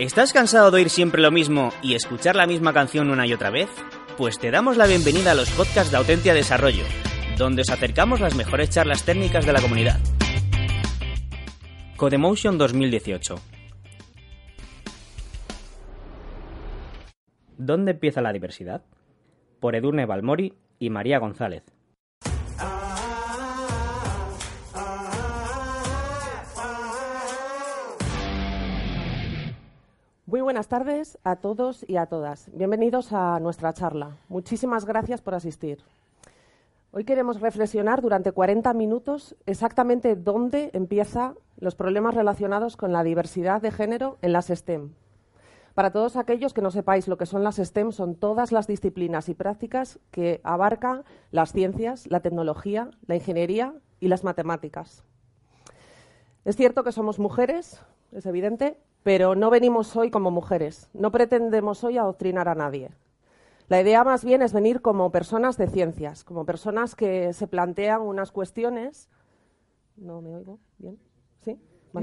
¿Estás cansado de oír siempre lo mismo y escuchar la misma canción una y otra vez? Pues te damos la bienvenida a los podcasts de Autentia Desarrollo, donde os acercamos las mejores charlas técnicas de la comunidad. Codemotion 2018 ¿Dónde empieza la diversidad? Por Edurne Balmori y María González. Muy buenas tardes a todos y a todas. Bienvenidos a nuestra charla. Muchísimas gracias por asistir. Hoy queremos reflexionar durante 40 minutos exactamente dónde empiezan los problemas relacionados con la diversidad de género en las STEM. Para todos aquellos que no sepáis lo que son las STEM, son todas las disciplinas y prácticas que abarcan las ciencias, la tecnología, la ingeniería y las matemáticas. Es cierto que somos mujeres, es evidente, pero no venimos hoy como mujeres, no pretendemos hoy adoctrinar a nadie. La idea más bien es venir como personas de ciencias, como personas que se plantean unas cuestiones. ¿No me oigo bien? ¿Sí?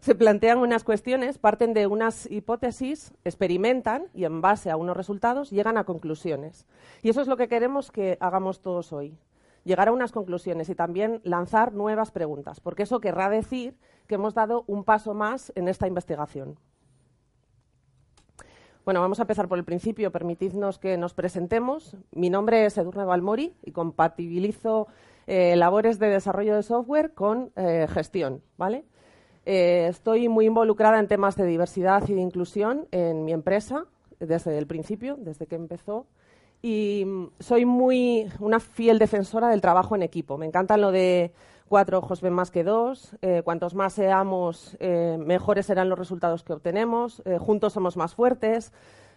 se plantean unas cuestiones, parten de unas hipótesis, experimentan y en base a unos resultados llegan a conclusiones. Y eso es lo que queremos que hagamos todos hoy llegar a unas conclusiones y también lanzar nuevas preguntas, porque eso querrá decir que hemos dado un paso más en esta investigación. Bueno, vamos a empezar por el principio. Permitidnos que nos presentemos. Mi nombre es Edurne Balmori y compatibilizo eh, labores de desarrollo de software con eh, gestión, ¿vale? Eh, estoy muy involucrada en temas de diversidad y de inclusión en mi empresa desde el principio, desde que empezó y mm, soy muy una fiel defensora del trabajo en equipo. Me encanta lo de cuatro ojos ven más que dos. Eh, cuantos más seamos, eh, mejores serán los resultados que obtenemos. Eh, juntos somos más fuertes.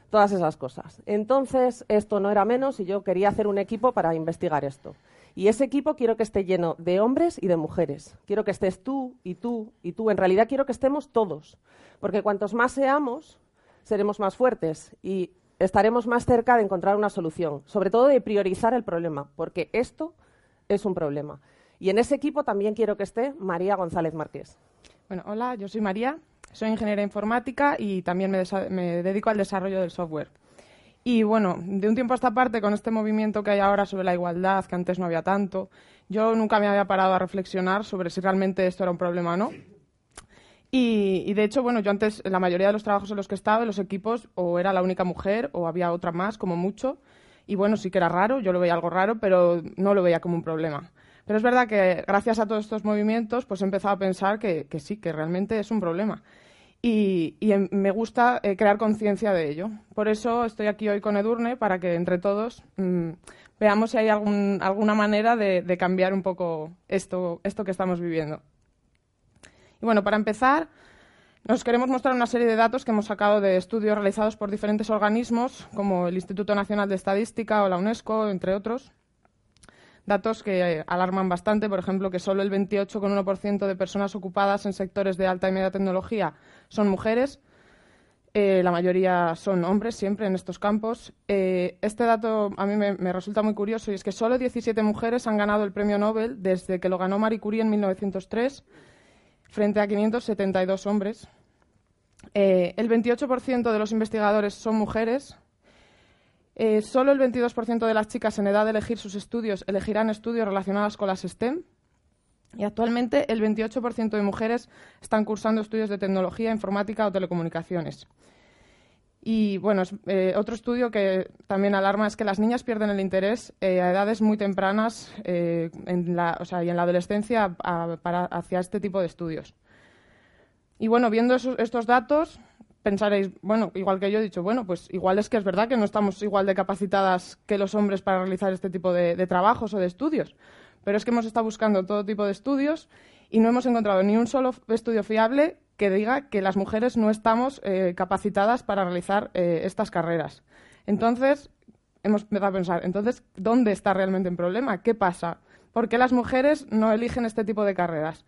Todas esas cosas. Entonces, esto no era menos y yo quería hacer un equipo para investigar esto. Y ese equipo quiero que esté lleno de hombres y de mujeres. Quiero que estés tú y tú y tú. En realidad quiero que estemos todos. Porque cuantos más seamos, seremos más fuertes. Y estaremos más cerca de encontrar una solución, sobre todo de priorizar el problema, porque esto es un problema. Y en ese equipo también quiero que esté María González Márquez. Bueno, hola, yo soy María, soy ingeniera informática y también me, me, dedico al desarrollo del software. Y bueno, de un tiempo a esta parte, con este movimiento que hay ahora sobre la igualdad, que antes no había tanto, yo nunca me había parado a reflexionar sobre si realmente esto era un problema o no. Y, de hecho, bueno, yo antes, la mayoría de los trabajos en los que estaba, en los equipos, o era la única mujer o había otra más, como mucho. Y bueno, sí que era raro, yo lo veía algo raro, pero no lo veía como un problema. Pero es verdad que gracias a todos estos movimientos, pues he empezado a pensar que, sí, que realmente es un problema. Y, em, me gusta eh, crear conciencia de ello. Por eso estoy aquí hoy con Edurne, para que entre todos mm, veamos si hay alguna manera de, de cambiar un poco esto, esto que estamos viviendo. Y bueno, para empezar, nos queremos mostrar una serie de datos que hemos sacado de estudios realizados por diferentes organismos, como el Instituto Nacional de Estadística o la UNESCO, entre otros. Datos que alarman bastante, por ejemplo, que solo el 28,1% de personas ocupadas en sectores de alta y media tecnología son mujeres. Eh, la mayoría son hombres siempre en estos campos. Eh, este dato a mí me, me, resulta muy curioso y es que solo 17 mujeres han ganado el premio Nobel desde que lo ganó Marie Curie en 1903 frente a 572 hombres. Eh, el 28% de los investigadores son mujeres. Eh, solo el 22% de las chicas en edad de elegir sus estudios elegirán estudios relacionados con las STEM. Y actualmente el 28% de mujeres están cursando estudios de tecnología, informática o telecomunicaciones. Y bueno, eh, otro estudio que también alarma es que las niñas pierden el interés eh, a edades muy tempranas eh, en la, o sea, y en la adolescencia hacia este tipo de estudios. Y bueno, viendo estos datos, pensaréis, bueno, igual que yo he dicho, bueno, pues igual es que es verdad que no estamos igual de capacitadas que los hombres para realizar este tipo de trabajos o de estudios. Pero es que hemos estado buscando todo tipo de estudios y no hemos encontrado ni un solo estudio fiable que diga que las mujeres no estamos eh, capacitadas para realizar eh, estas carreras. Entonces, hemos empezado a pensar, entonces, ¿dónde está realmente el problema? ¿Qué pasa? ¿Por qué las mujeres no eligen este tipo de carreras?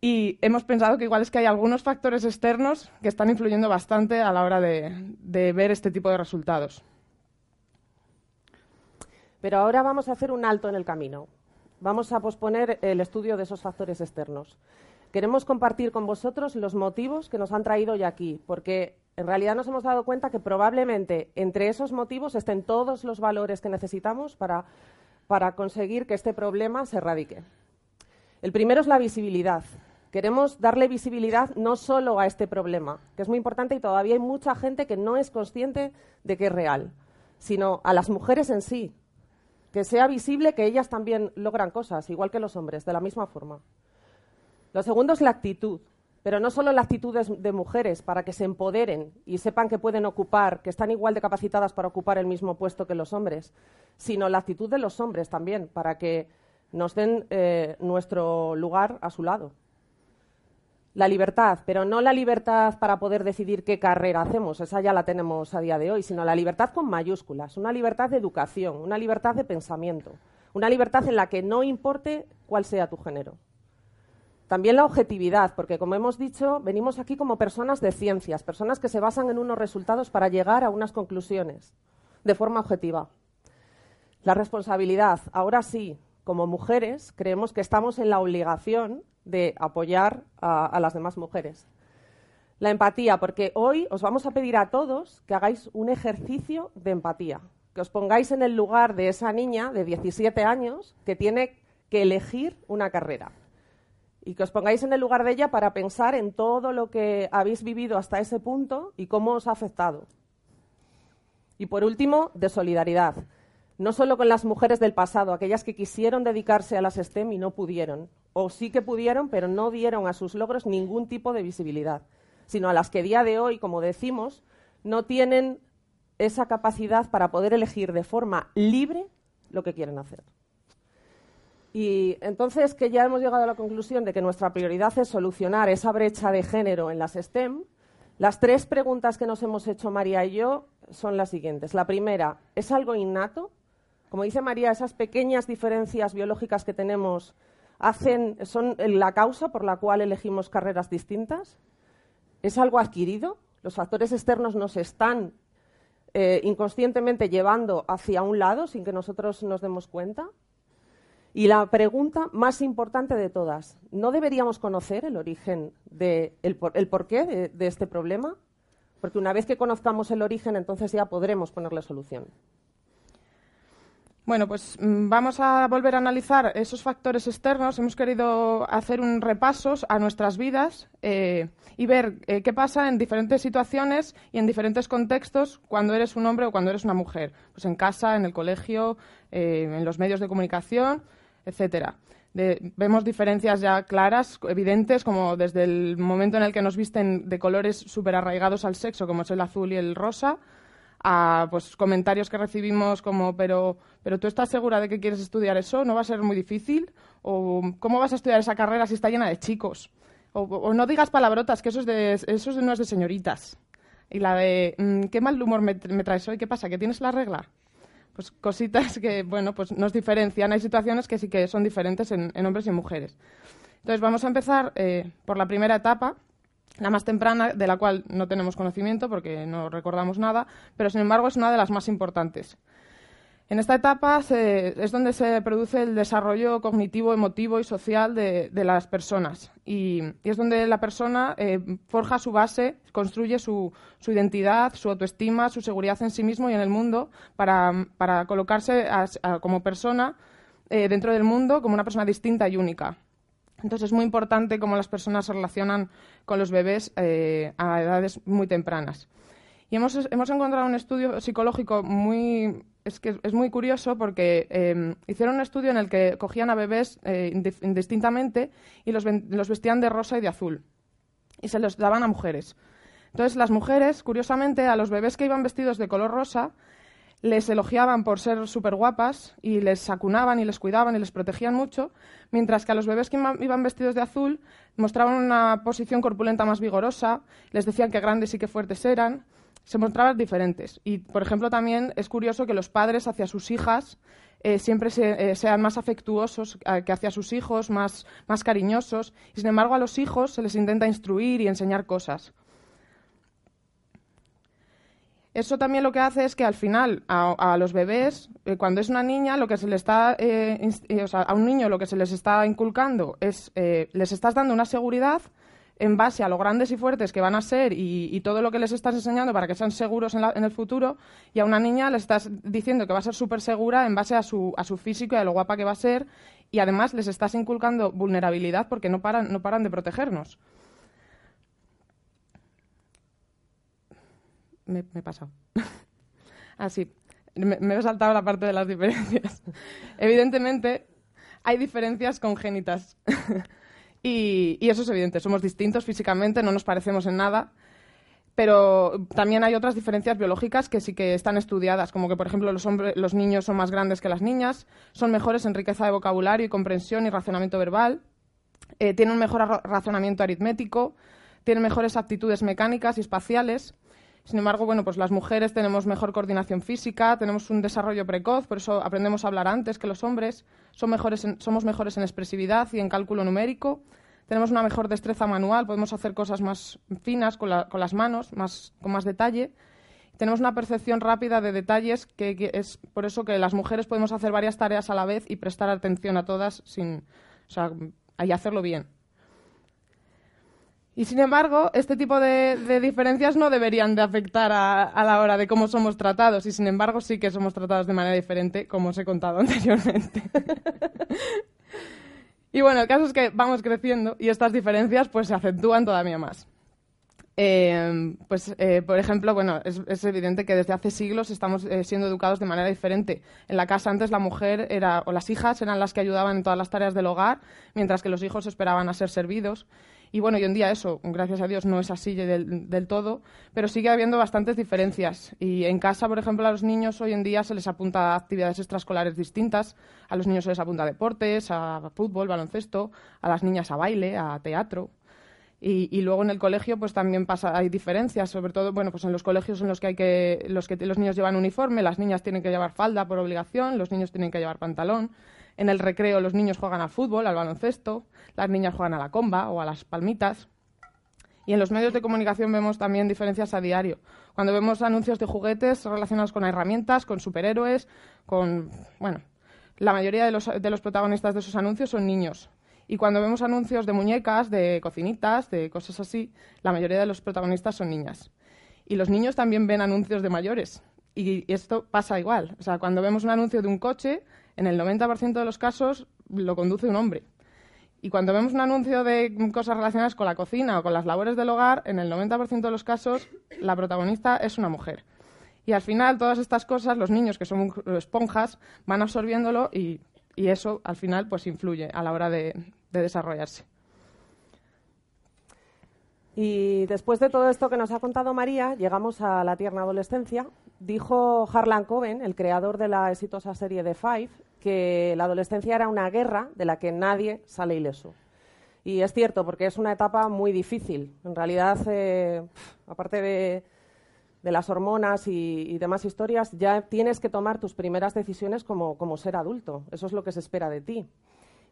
Y hemos pensado que igual es que hay algunos factores externos que están influyendo bastante a la hora de, de ver este tipo de resultados. Pero ahora vamos a hacer un alto en el camino. Vamos a posponer el estudio de esos factores externos. Queremos compartir con vosotros los motivos que nos han traído hoy aquí, porque en realidad nos hemos dado cuenta que probablemente entre esos motivos estén todos los valores que necesitamos para, para conseguir que este problema se erradique. El primero es la visibilidad. Queremos darle visibilidad no solo a este problema, que es muy importante y todavía hay mucha gente que no es consciente de que es real, sino a las mujeres en sí, que sea visible que ellas también logran cosas, igual que los hombres, de la misma forma. Lo segundo es la actitud, pero no solo la actitud de mujeres para que se empoderen y sepan que pueden ocupar, que están igual de capacitadas para ocupar el mismo puesto que los hombres, sino la actitud de los hombres también para que nos den eh, nuestro lugar a su lado. La libertad, pero no la libertad para poder decidir qué carrera hacemos, esa ya la tenemos a día de hoy, sino la libertad con mayúsculas, una libertad de educación, una libertad de pensamiento, una libertad en la que no importe cuál sea tu género. También la objetividad, porque como hemos dicho, venimos aquí como personas de ciencias, personas que se basan en unos resultados para llegar a unas conclusiones de forma objetiva. La responsabilidad, ahora sí, como mujeres, creemos que estamos en la obligación de apoyar a, las demás mujeres. La empatía, porque hoy os vamos a pedir a todos que hagáis un ejercicio de empatía, que os pongáis en el lugar de esa niña de 17 años que tiene que elegir una carrera y que os pongáis en el lugar de ella para pensar en todo lo que habéis vivido hasta ese punto y cómo os ha afectado. Y por último, de solidaridad. No solo con las mujeres del pasado, aquellas que quisieron dedicarse a las STEM y no pudieron, o sí que pudieron, pero no dieron a sus logros ningún tipo de visibilidad, sino a las que día de hoy, como decimos, no tienen esa capacidad para poder elegir de forma libre lo que quieren hacer. Y entonces que ya hemos llegado a la conclusión de que nuestra prioridad es solucionar esa brecha de género en las STEM, las tres preguntas que nos hemos hecho María y yo son las siguientes. La primera, ¿es algo innato? Como dice María, esas pequeñas diferencias biológicas que tenemos hacen, son la causa por la cual elegimos carreras distintas. ¿Es algo adquirido? Los factores externos nos están eh, inconscientemente llevando hacia un lado sin que nosotros nos demos cuenta. Y la pregunta más importante de todas, ¿no deberíamos conocer el origen, de, el, porqué de, de este problema? Porque una vez que conozcamos el origen, entonces ya podremos ponerle solución. Bueno, pues mm, vamos a volver a analizar esos factores externos. Hemos querido hacer un repaso a nuestras vidas eh, y ver eh, qué pasa en diferentes situaciones y en diferentes contextos cuando eres un hombre o cuando eres una mujer. Pues en casa, en el colegio, eh, en los medios de comunicación etcétera. vemos diferencias ya claras, evidentes, como desde el momento en el que nos visten de colores súper arraigados al sexo, como es el azul y el rosa, a pues, comentarios que recibimos como, pero, pero tú estás segura de que quieres estudiar eso, no va a ser muy difícil, o cómo vas a estudiar esa carrera si está llena de chicos, o, no digas palabrotas, que eso, es de, eso no es de señoritas. Y la de, mm, ¿qué mal humor me, me traes hoy? ¿Qué pasa? ¿Que tienes la regla? Pues cositas que bueno pues nos diferencian. Hay situaciones que sí que son diferentes en, hombres y mujeres. Entonces vamos a empezar eh, por la primera etapa, la más temprana, de la cual no tenemos conocimiento porque no recordamos nada, pero sin embargo es una de las más importantes. En esta etapa es donde se produce el desarrollo cognitivo, emotivo y social de, las personas. Y, es donde la persona eh, forja su base, construye su, identidad, su autoestima, su seguridad en sí mismo y en el mundo para, colocarse como persona eh, dentro del mundo como una persona distinta y única. Entonces es muy importante cómo las personas se relacionan con los bebés eh, a edades muy tempranas. Y hemos, hemos encontrado un estudio psicológico muy es que es muy curioso porque em, hicieron un estudio en el que cogían a bebés eh, indistintamente y los, los, vestían de rosa y de azul. Y se los daban a mujeres. Entonces, las mujeres, curiosamente, a los bebés que iban vestidos de color rosa, les elogiaban por ser súper guapas y les acunaban y les cuidaban y les protegían mucho, mientras que a los bebés que iban vestidos de azul mostraban una posición corpulenta más vigorosa, les decían que grandes y que fuertes eran, se mostraban diferentes. Y, por ejemplo, también es curioso que los padres hacia sus hijas eh, siempre eh, sean más afectuosos que hacia sus hijos, más, más cariñosos, y sin embargo a los hijos se les intenta instruir y enseñar cosas. Eso también lo que hace es que al final a, los bebés, eh, cuando es una niña, lo que se le está, eh, eh, a un niño lo que se les está inculcando es, les estás dando una seguridad en base a lo grandes y fuertes que van a ser y, todo lo que les estás enseñando para que sean seguros en, el futuro, y a una niña le estás diciendo que va a ser súper segura en base a su, a su físico y a lo guapa que va a ser, y además les estás inculcando vulnerabilidad porque no paran, no paran de protegernos. me, he pasado. Así, me, he saltado la parte de las diferencias. Evidentemente, hay diferencias congénitas. y, eso es evidente. Somos distintos físicamente, no nos parecemos en nada. Pero también hay otras diferencias biológicas que sí que están estudiadas, como que, por ejemplo, los, los niños son más grandes que las niñas, son mejores en riqueza de vocabulario y comprensión y razonamiento verbal, eh, tienen un mejor razonamiento aritmético, tienen mejores aptitudes mecánicas y espaciales, sin embargo, bueno, pues las mujeres tenemos mejor coordinación física, tenemos un desarrollo precoz, por eso aprendemos a hablar antes que los hombres, somos mejores en expresividad y en cálculo numérico, tenemos una mejor destreza manual, podemos hacer cosas más finas con, las manos, más, con más detalle. Tenemos una percepción rápida de detalles, que, es por eso que las mujeres podemos hacer varias tareas a la vez y prestar atención a todas sin, y hacerlo bien. Y sin embargo, este tipo de, diferencias no deberían de afectar a, la hora de cómo somos tratados. Y sin embargo, sí que somos tratados de manera diferente, como os he contado anteriormente. y bueno, el caso es que vamos creciendo y estas diferencias pues se acentúan todavía más. Eh, pues, eh, por ejemplo, bueno, es, evidente que desde hace siglos estamos eh, siendo educados de manera diferente. En la casa antes la mujer era, o las hijas eran las que ayudaban en todas las tareas del hogar, mientras que los hijos esperaban a ser servidos. Y bueno, hoy en día eso, gracias a Dios, no es así del, todo, pero sigue habiendo bastantes diferencias. Y en casa, por ejemplo, a los niños hoy en día se les apunta a actividades extraescolares distintas. A los niños se les apunta a deportes, a fútbol, baloncesto, a las niñas a baile, a teatro. Y, luego en el colegio pues también pasa hay diferencias sobre todo bueno pues en los colegios en los que hay que los que los niños llevan uniforme las niñas tienen que llevar falda por obligación los niños tienen que llevar pantalón en el recreo los niños juegan al fútbol, al baloncesto, las niñas juegan a la comba o a las palmitas. Y en los medios de comunicación vemos también diferencias a diario. Cuando vemos anuncios de juguetes relacionados con herramientas, con superhéroes, con... Bueno, la mayoría de los, de los protagonistas de esos anuncios son niños. Y cuando vemos anuncios de muñecas, de cocinitas, de cosas así, la mayoría de los protagonistas son niñas. Y los niños también ven anuncios de mayores. Y esto pasa igual. O sea, cuando vemos un anuncio de un coche, en el 90% de los casos lo conduce un hombre. Y cuando vemos un anuncio de cosas relacionadas con la cocina o con las labores del hogar, en el 90% de los casos la protagonista es una mujer. Y al final todas estas cosas, los niños que son esponjas, van absorbiéndolo y, eso al final pues influye a la hora de, de desarrollarse. Y después de todo esto que nos ha contado María, llegamos a la tierna adolescencia. Dijo Harlan Coben, el creador de la exitosa serie The Five, que la adolescencia era una guerra de la que nadie sale ileso. Y es cierto, porque es una etapa muy difícil. En realidad, eh, aparte de, las hormonas y, demás historias, ya tienes que tomar tus primeras decisiones como, como ser adulto. Eso es lo que se espera de ti.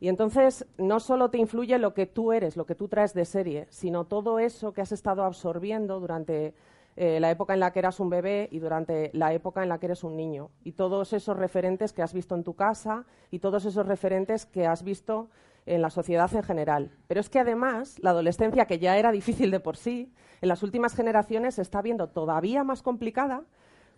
Y entonces no solo te influye lo que tú eres, lo que tú traes de serie, sino todo eso que has estado absorbiendo durante eh, la época en la que eras un bebé y durante la época en la que eres un niño. Y todos esos referentes que has visto en tu casa y todos esos referentes que has visto en la sociedad en general. Pero es que además la adolescencia, que ya era difícil de por sí, en las últimas generaciones se está viendo todavía más complicada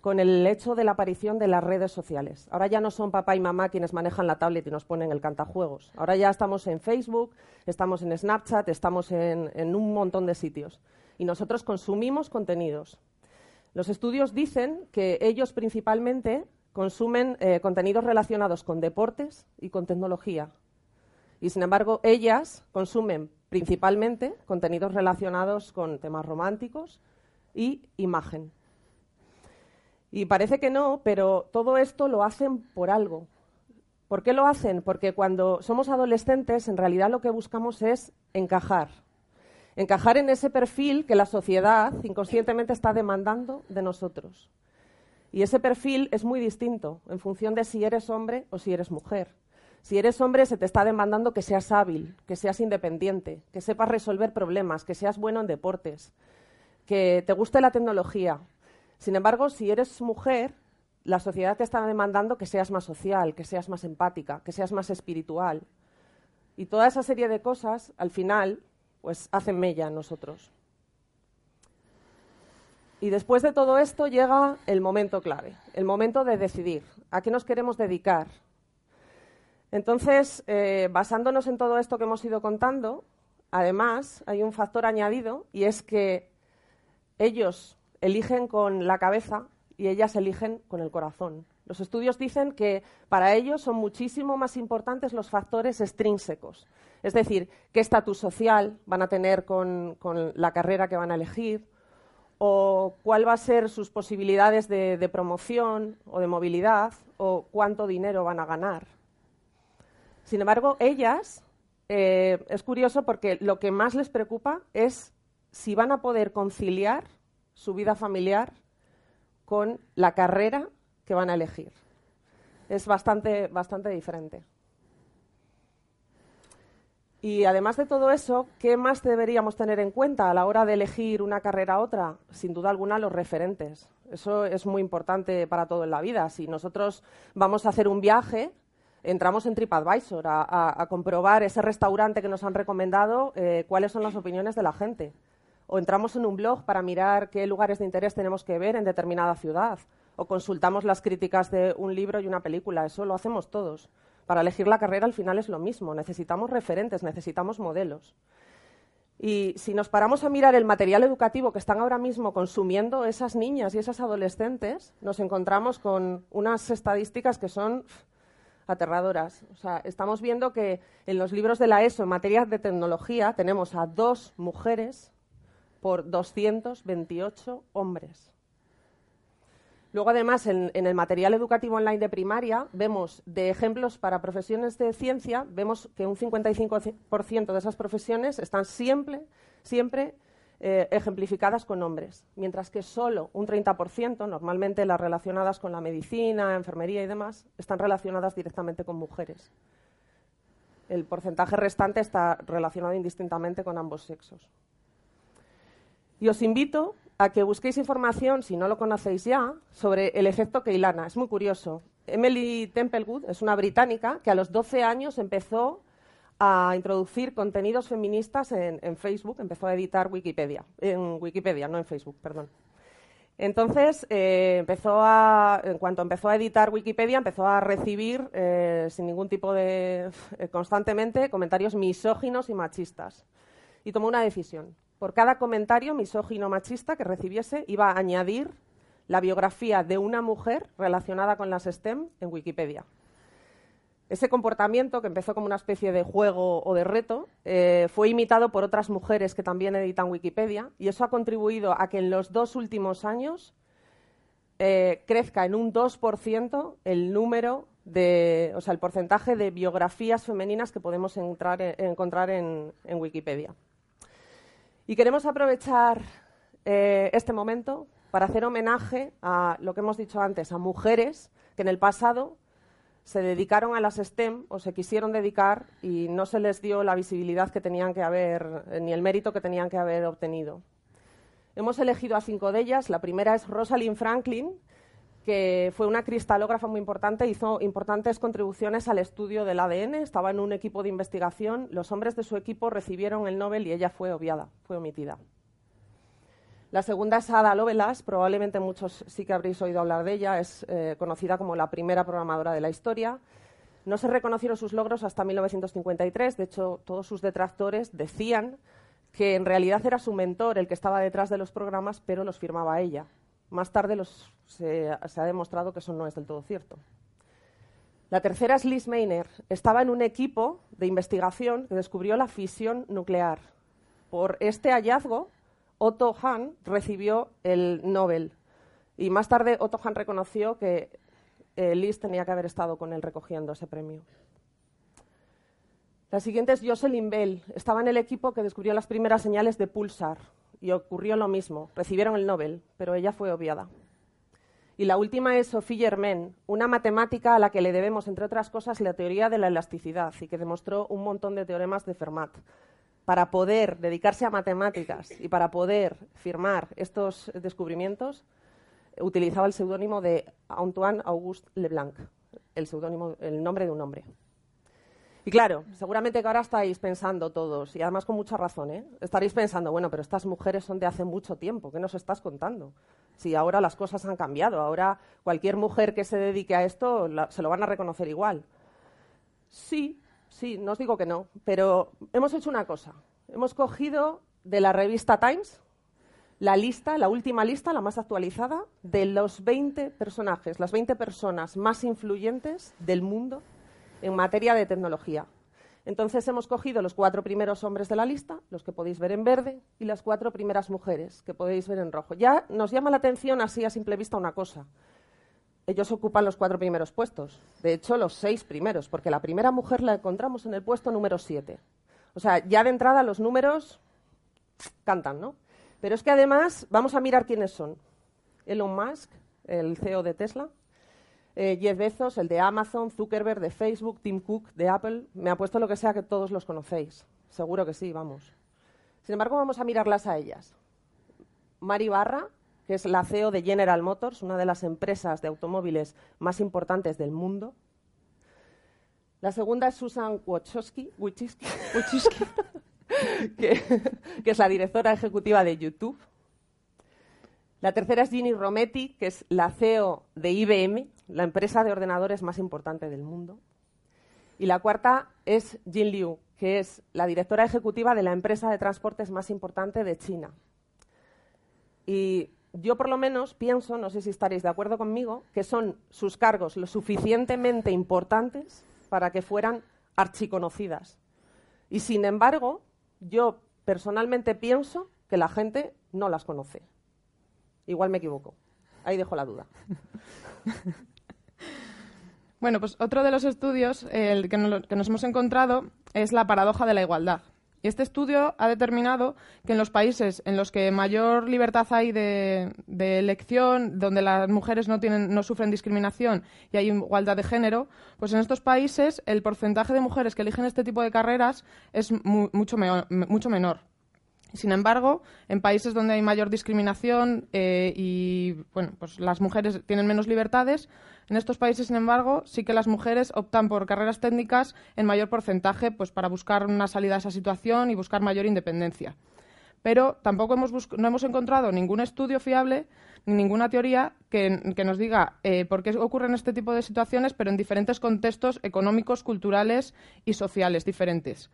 con el hecho de la aparición de las redes sociales. Ahora ya no son papá y mamá quienes manejan la tablet y nos ponen el cantajuegos. Ahora ya estamos en Facebook, estamos en Snapchat, estamos en un montón de sitios y nosotros consumimos contenidos. Los estudios dicen que ellos principalmente consumen eh, contenidos relacionados con deportes y con tecnología. Y sin embargo, ellas consumen principalmente contenidos relacionados con temas románticos y imagen. Y parece que no, pero todo esto lo hacen por algo. ¿Por qué lo hacen? Porque cuando somos adolescentes, en realidad lo que buscamos es encajar. Encajar en ese perfil que la sociedad inconscientemente está demandando de nosotros. Y ese perfil es muy distinto en función de si eres hombre o si eres mujer. Si eres hombre, se te está demandando que seas hábil, que seas independiente, que sepas resolver problemas, que seas bueno en deportes, que te guste la tecnología. Sin embargo, si eres mujer, la sociedad te está demandando que seas más social, que seas más empática, que seas más espiritual. Y toda esa serie de cosas, al final, pues hacen mella en nosotros. Y después de todo esto llega el momento clave, el momento de decidir a qué nos queremos dedicar. Entonces, eh, basándonos en todo esto que hemos ido contando, además hay un factor añadido y es que ellos eligen con la cabeza y ellas eligen con el corazón. Los estudios dicen que para ellos son muchísimo más importantes los factores extrínsecos, es decir, qué estatus social van a tener con, la carrera que van a elegir, o cuál va a ser sus posibilidades de, promoción o de movilidad o cuánto dinero van a ganar. Sin embargo, ellas, eh, es curioso porque lo que más les preocupa es si van a poder conciliar su vida familiar con la carrera que van a elegir. Es bastante, bastante diferente. Y además de todo eso, ¿qué más deberíamos tener en cuenta a la hora de elegir una carrera u otra? Sin duda alguna, los referentes. Eso es muy importante para todo en la vida. Si nosotros vamos a hacer un viaje, entramos en TripAdvisor a, comprobar ese restaurante que nos han recomendado, eh, cuáles son las opiniones de la gente. O entramos en un blog para mirar qué lugares de interés tenemos que ver en determinada ciudad. O consultamos las críticas de un libro y una película. Eso lo hacemos todos. Para elegir la carrera al final es lo mismo. Necesitamos referentes, necesitamos modelos. Y si nos paramos a mirar el material educativo que están ahora mismo consumiendo esas niñas y esas adolescentes, nos encontramos con unas estadísticas que son aterradoras. O sea, estamos viendo que en los libros de la ESO en materia de tecnología tenemos a dos mujeres por 228 hombres. Luego, además, en, el material educativo online de primaria, vemos de ejemplos para profesiones de ciencia, vemos que un 55% de esas profesiones están siempre, siempre eh, ejemplificadas con hombres, mientras que solo un 30%, normalmente las relacionadas con la medicina, enfermería y demás, están relacionadas directamente con mujeres. El porcentaje restante está relacionado indistintamente con ambos sexos. Y os invito a que busquéis información, si no lo conocéis ya, sobre el efecto Keilana. Es muy curioso. Emily Templewood es una británica que a los 12 años empezó a introducir contenidos feministas en, Facebook, empezó a editar Wikipedia, en Wikipedia, no en Facebook, perdón. Entonces, eh, empezó a, en cuanto empezó a editar Wikipedia, empezó a recibir, eh, sin ningún tipo de. Eh, constantemente, comentarios misóginos y machistas. Y tomó una decisión por cada comentario misógino machista que recibiese, iba a añadir la biografía de una mujer relacionada con las STEM en Wikipedia. Ese comportamiento, que empezó como una especie de juego o de reto, eh, fue imitado por otras mujeres que también editan Wikipedia y eso ha contribuido a que en los dos últimos años eh, crezca en un 2% el número de, o sea, el porcentaje de biografías femeninas que podemos encontrar en Wikipedia. Y queremos aprovechar eh, este momento para hacer homenaje a lo que hemos dicho antes, a mujeres que en el pasado se dedicaron a las STEM o se quisieron dedicar y no se les dio la visibilidad que tenían que haber, eh, ni el mérito que tenían que haber obtenido. Hemos elegido a cinco de ellas. La primera es Rosalind Franklin, que fue una cristalógrafa muy importante, hizo importantes contribuciones al estudio del ADN, estaba en un equipo de investigación, los hombres de su equipo recibieron el Nobel y ella fue obviada, fue omitida. La segunda es Ada Lovelace, probablemente muchos sí que habréis oído hablar de ella, es eh, conocida como la primera programadora de la historia. No se reconocieron sus logros hasta 1953, de hecho todos sus detractores decían que en realidad era su mentor el que estaba detrás de los programas, pero los firmaba ella. Más tarde se, ha demostrado que eso no es del todo cierto. La tercera es Liz Meiner. Estaba en un equipo de investigación que descubrió la fisión nuclear. Por este hallazgo, Otto Hahn recibió el Nobel Y más tarde Otto Hahn reconoció que eh, Liz tenía que haber estado con él recogiendo ese premio. La siguiente es Jocelyn Bell. Estaba en el equipo que descubrió las primeras señales de pulsar y ocurrió lo mismo. Recibieron el Nobel, pero ella fue obviada. Y la última es Sophie Germain, una matemática a la que le debemos, entre otras cosas, la teoría de la elasticidad y que demostró un montón de teoremas de Fermat. Para poder dedicarse a matemáticas y para poder firmar estos descubrimientos, utilizaba el seudónimo de Antoine Auguste Leblanc, el, el nombre de un hombre. Y claro, seguramente que ahora estáis pensando todos, y además con mucha razón, ¿eh? estaréis pensando, bueno, pero estas mujeres son de hace mucho tiempo, ¿qué nos estás contando? Si ahora las cosas han cambiado, ahora cualquier mujer que se dedique a esto se lo van a reconocer igual. Sí, sí, no os digo que no, pero hemos hecho una cosa. Hemos cogido de la revista Times la lista, la última lista, la más actualizada, de los 20 personajes, las 20 personas más influyentes del mundo en materia de tecnología. Entonces hemos cogido los cuatro primeros hombres de la lista, los que podéis ver en verde, y las cuatro primeras mujeres, que podéis ver en rojo. Ya nos llama la atención así a simple vista una cosa. Ellos ocupan los cuatro primeros puestos, de hecho los seis primeros, porque la primera mujer la encontramos en el puesto número siete. O sea, ya de entrada los números cantan, ¿no? Pero es que además vamos a mirar quiénes son. Elon Musk, el CEO de Tesla, eh, Jeff Bezos, el de Amazon, Zuckerberg de Facebook, Tim Cook de Apple. Me ha puesto lo que sea que todos los conocéis. Seguro que sí, vamos. Sin embargo, vamos a mirarlas a ellas. Mari Barra, que es la CEO de General Motors, una de las empresas de automóviles más importantes del mundo. La segunda es Susan Wojcicki, que es la directora ejecutiva de YouTube. La tercera es Ginny Rometty, que es la CEO de IBM, la empresa de ordenadores más importante del mundo. Y la cuarta es Jin Liu, que es la directora ejecutiva de la empresa de transportes más importante de China. Y yo por lo menos pienso, no sé si estaréis de acuerdo conmigo, que son sus cargos lo suficientemente importantes para que fueran archiconocidas. Y sin embargo, yo personalmente pienso que la gente no las conoce. Igual me equivoco. Ahí dejo la duda. Bueno, pues otro de los estudios que, nos, hemos encontrado es la paradoja de la igualdad. Y este estudio ha determinado que en los países en los que mayor libertad hay de, elección, donde las mujeres no, tienen, no sufren discriminación y hay igualdad de género, pues en estos países el porcentaje de mujeres que eligen este tipo de carreras es mucho, mucho menor. Sin embargo, en países donde hay mayor discriminación eh, y bueno, pues las mujeres tienen menos libertades, en estos países, sin embargo, sí que las mujeres optan por carreras técnicas en mayor porcentaje pues, para buscar una salida a esa situación y buscar mayor independencia. Pero tampoco hemos no hemos encontrado ningún estudio fiable ni ninguna teoría que, nos diga eh, por qué ocurren este tipo de situaciones, pero en diferentes contextos económicos, culturales y sociales diferentes.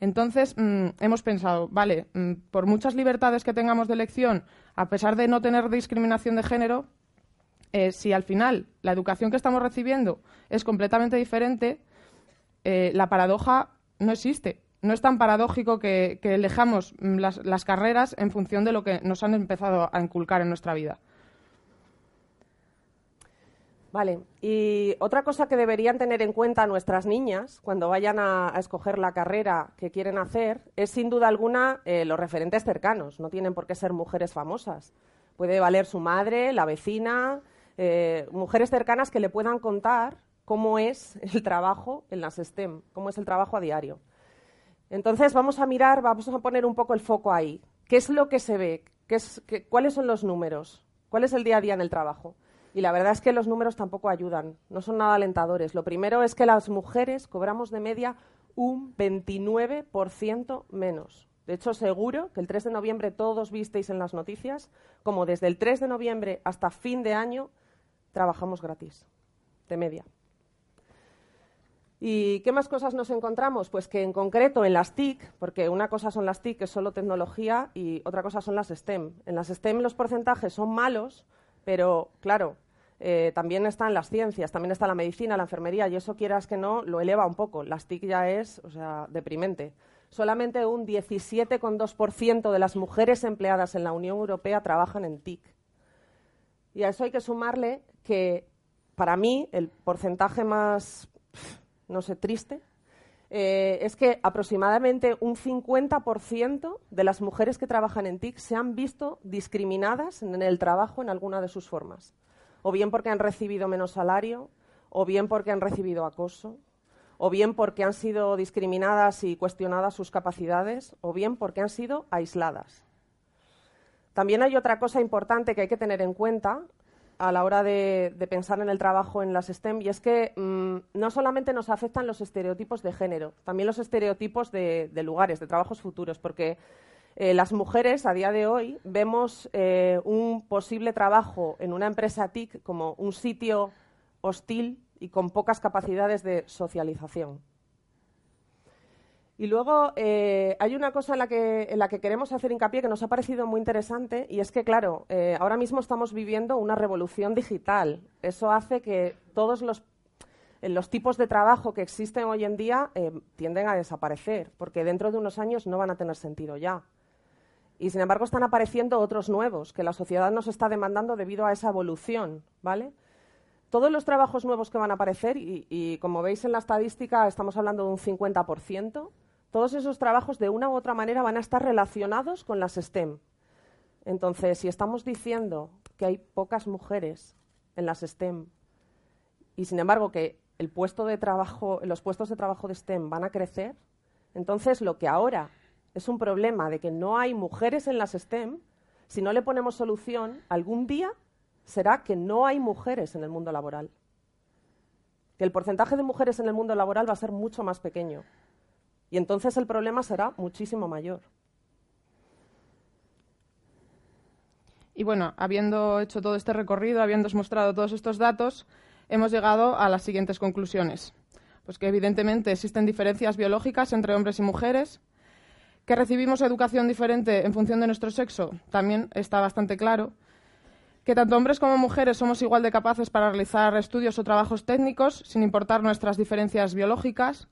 Entonces, mm, hemos pensado, vale, mm, por muchas libertades que tengamos de elección, a pesar de no tener discriminación de género, eh, si al final la educación que estamos recibiendo es completamente diferente, eh, la paradoja no existe. No es tan paradójico que, que elejamos mm, las carreras en función de lo que nos han empezado a inculcar en nuestra vida. Vale, y otra cosa que deberían tener en cuenta nuestras niñas cuando vayan a, escoger la carrera que quieren hacer es sin duda alguna eh, los referentes cercanos. No tienen por qué ser mujeres famosas. Puede valer su madre, la vecina, eh, mujeres cercanas que le puedan contar cómo es el trabajo en las STEM, cómo es el trabajo a diario. Entonces vamos a mirar, vamos a poner un poco el foco ahí. ¿Qué es lo que se ve? ¿Cuáles son los números? ¿Cuál es el día a día en el trabajo? Y la verdad es que los números tampoco ayudan, no son nada alentadores. Lo primero es que las mujeres cobramos de media un 29% menos. De hecho, seguro que el 3 de noviembre todos visteis en las noticias como desde el 3 de noviembre hasta fin de año trabajamos gratis, de media. ¿Y qué más cosas nos encontramos? Pues que en concreto en las TIC, porque una cosa son las TIC, que es solo tecnología, y otra cosa son las STEM. En las STEM los porcentajes son malos, pero claro, eh, también están las ciencias, también está la medicina, la enfermería, y eso quieras que no, lo eleva un poco. Las TIC ya es, o sea, deprimente. Solamente un 17,2% de las mujeres empleadas en la Unión Europea trabajan en TIC. Y a eso hay que sumarle que, para mí, el porcentaje más, no sé, triste, eh, es que aproximadamente un 50% de las mujeres que trabajan en TIC se han visto discriminadas en el trabajo en alguna de sus formas. O bien porque han recibido menos salario, o bien porque han recibido acoso, o bien porque han sido discriminadas y cuestionadas sus capacidades, o bien porque han sido aisladas. También hay otra cosa importante que hay que tener en cuenta a la hora de, pensar en el trabajo en las STEM y es que mm, no solamente nos afectan los estereotipos de género, también los estereotipos de, lugares, de trabajos futuros, porque eh, las mujeres a día de hoy vemos eh, un posible trabajo en una empresa TIC como un sitio hostil y con pocas capacidades de socialización. Y luego eh, hay una cosa en la, que, queremos hacer hincapié que nos ha parecido muy interesante y es que, claro, ahora mismo estamos viviendo una revolución digital. Eso hace que todos los tipos de trabajo que existen hoy en día tienden a desaparecer porque dentro de unos años no van a tener sentido ya. Y, sin embargo, están apareciendo otros nuevos que la sociedad nos está demandando debido a esa evolución, ¿vale? Todos los trabajos nuevos que van a aparecer, y, como veis en la estadística estamos hablando de un 50%, todos esos trabajos de una u otra manera van a estar relacionados con las STEM. Entonces, si estamos diciendo que hay pocas mujeres en las STEM y sin embargo que el puesto de trabajo, los puestos de trabajo de STEM van a crecer, entonces lo que ahora es un problema de que no hay mujeres en las STEM, si no le ponemos solución, algún día será que no hay mujeres en el mundo laboral. Que el porcentaje de mujeres en el mundo laboral va a ser mucho más pequeño. Y entonces el problema será muchísimo mayor. Y bueno, habiendo hecho todo este recorrido, habiendo mostrado todos estos datos, hemos llegado a las siguientes conclusiones. Pues que evidentemente existen diferencias biológicas entre hombres y mujeres, que recibimos educación diferente en función de nuestro sexo, también está bastante claro, que tanto hombres como mujeres somos igual de capaces para realizar estudios o trabajos técnicos, sin importar nuestras diferencias biológicas,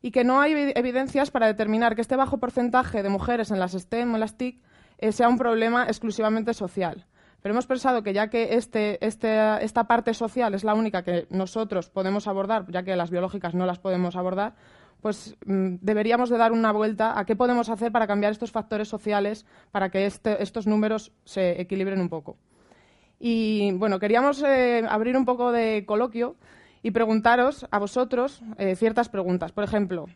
y que no hay evidencias para determinar que este bajo porcentaje de mujeres en las STEM o en las TIC eh, sea un problema exclusivamente social. Pero hemos pensado que ya que este, este, esta parte social es la única que nosotros podemos abordar, ya que las biológicas no las podemos abordar, pues mm, deberíamos de dar una vuelta a qué podemos hacer para cambiar estos factores sociales para que este, estos números se equilibren un poco. Y bueno, queríamos eh, abrir un poco de coloquio y preguntaros a vosotros eh, ciertas preguntas. Por ejemplo,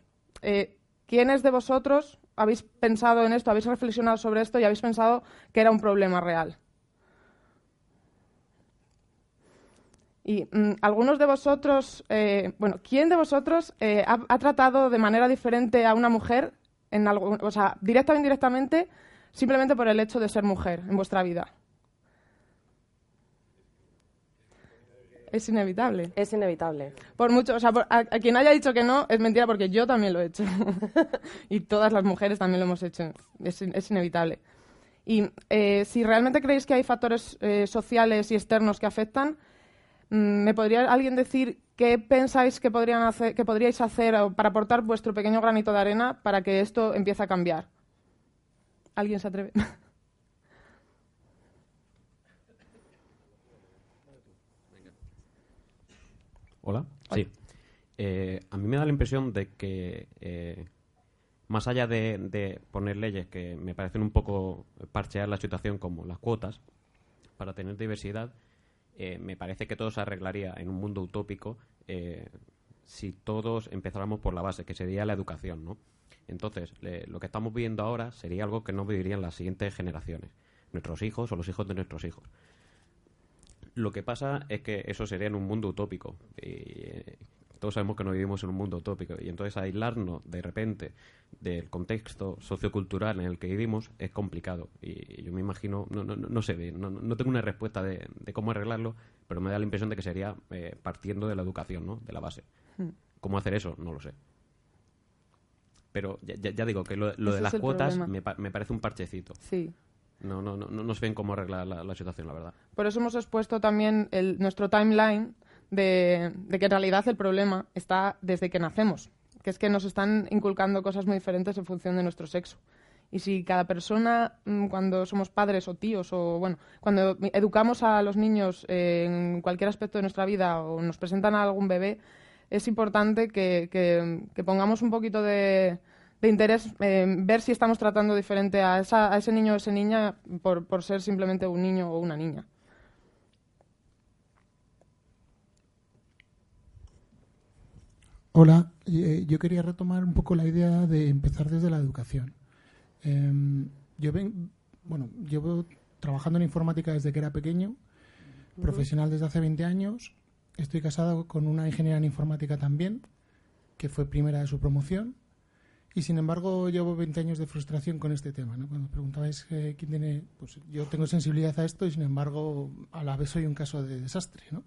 eh, ¿quiénes de vosotros habéis pensado en esto, habéis reflexionado sobre esto y habéis pensado que era un problema real? Y mm, algunos de vosotros, eh, bueno, ¿quién de vosotros ha, tratado de manera diferente a una mujer, en algo, o sea, directa o indirectamente, simplemente por el hecho de ser mujer en vuestra vida? es inevitable. Es inevitable. Por mucho, o sea, a, quien haya dicho que no, es mentira porque yo también lo he hecho. y todas las mujeres también lo hemos hecho. Es, inevitable. Y eh, si realmente creéis que hay factores eh, sociales y externos que afectan, ¿me podría alguien decir qué pensáis que, podrían hacer, que podríais hacer para aportar vuestro pequeño granito de arena para que esto empiece a cambiar? ¿Alguien se atreve? Hola. Sí. Eh, a mí me da la impresión de que, eh, más allá de, poner leyes que me parecen un poco parchear la situación, como las cuotas, para tener diversidad, eh, me parece que todo se arreglaría en un mundo utópico si todos empezáramos por la base, que sería la educación, ¿no? Entonces, lo que estamos viviendo ahora sería algo que no vivirían las siguientes generaciones, nuestros hijos o los hijos de nuestros hijos. Lo que pasa es que eso sería en un mundo utópico. Eh, todos sabemos que no vivimos en un mundo utópico. Y entonces aislarnos de repente del contexto sociocultural en el que vivimos es complicado. Y yo me imagino, no, no, no sé, no, no tengo una respuesta de, cómo arreglarlo, pero me da la impresión de que sería eh, partiendo de la educación, ¿no? De la base. Hmm. ¿Cómo hacer eso? No lo sé. Pero ya, digo que lo, de las cuotas me, me, parece un parchecito. Sí. No, no, no, no sé bien cómo arreglar la, situación, la verdad. Por eso hemos expuesto también el, nuestro timeline de, que en realidad el problema está desde que nacemos, que es que nos están inculcando cosas muy diferentes en función de nuestro sexo. Y si cada persona, mm, cuando somos padres o tíos, o bueno, cuando educamos a los niños en cualquier aspecto de nuestra vida o nos presentan a algún bebé, es importante que, pongamos un poquito de, interés ver si estamos tratando diferente a, esa, a ese niño o esa niña por, por ser simplemente un niño o una niña. Hola, eh, yo quería retomar un poco la idea de empezar desde la educación. Em, yo ven, bueno, llevo trabajando en informática desde que era pequeño, profesional desde hace 20 años. Estoy casado con una ingeniera en informática también, que fue primera de su promoción. Y sin embargo, llevo 20 años de frustración con este tema. ¿no? Cuando preguntabais eh, quién tiene. Pues yo tengo sensibilidad a esto y sin embargo, a la vez soy un caso de desastre. ¿no?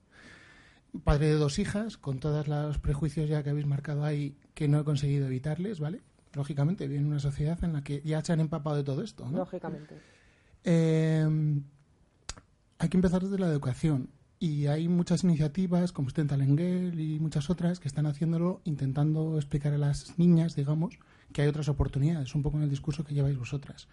Padre de dos hijas, con todos los prejuicios ya que habéis marcado ahí, que no he conseguido evitarles, ¿vale? Lógicamente, viene una sociedad en la que ya se han empapado de todo esto, ¿no? Lógicamente. Eh, hay que empezar desde la educación. Y hay muchas iniciativas, como Talengel y muchas otras, que están haciéndolo intentando explicar a las niñas, digamos, que hay otras oportunidades, un poco en el discurso que lleváis vosotras.